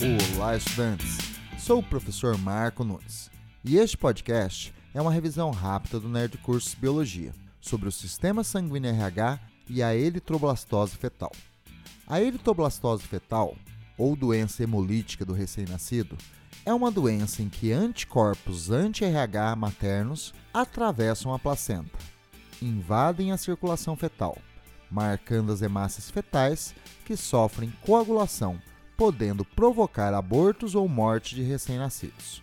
Olá, estudantes! Sou o professor Marco Nunes e este podcast é uma revisão rápida do Nerd Cursos Biologia sobre o sistema sanguíneo RH e a eritroblastose fetal. A eritroblastose fetal, ou doença hemolítica do recém-nascido, é uma doença em que anticorpos anti-RH maternos atravessam a placenta, invadem a circulação fetal, marcando as hemácias fetais que sofrem coagulação podendo provocar abortos ou morte de recém-nascidos.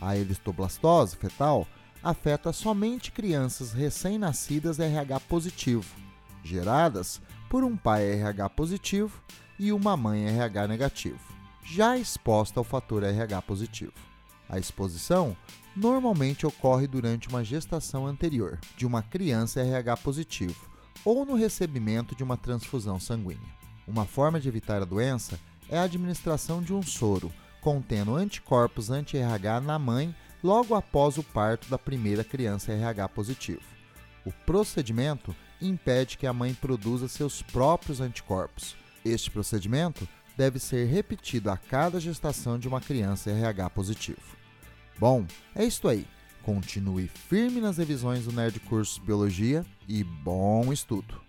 A eristoblastose fetal afeta somente crianças recém-nascidas RH positivo, geradas por um pai RH positivo e uma mãe RH negativo, já exposta ao fator RH positivo. A exposição normalmente ocorre durante uma gestação anterior de uma criança RH positivo ou no recebimento de uma transfusão sanguínea. Uma forma de evitar a doença é a administração de um soro contendo anticorpos anti-RH na mãe logo após o parto da primeira criança RH positivo. O procedimento impede que a mãe produza seus próprios anticorpos. Este procedimento deve ser repetido a cada gestação de uma criança RH positivo. Bom, é isso aí. Continue firme nas revisões do Nerd Curso Biologia e bom estudo!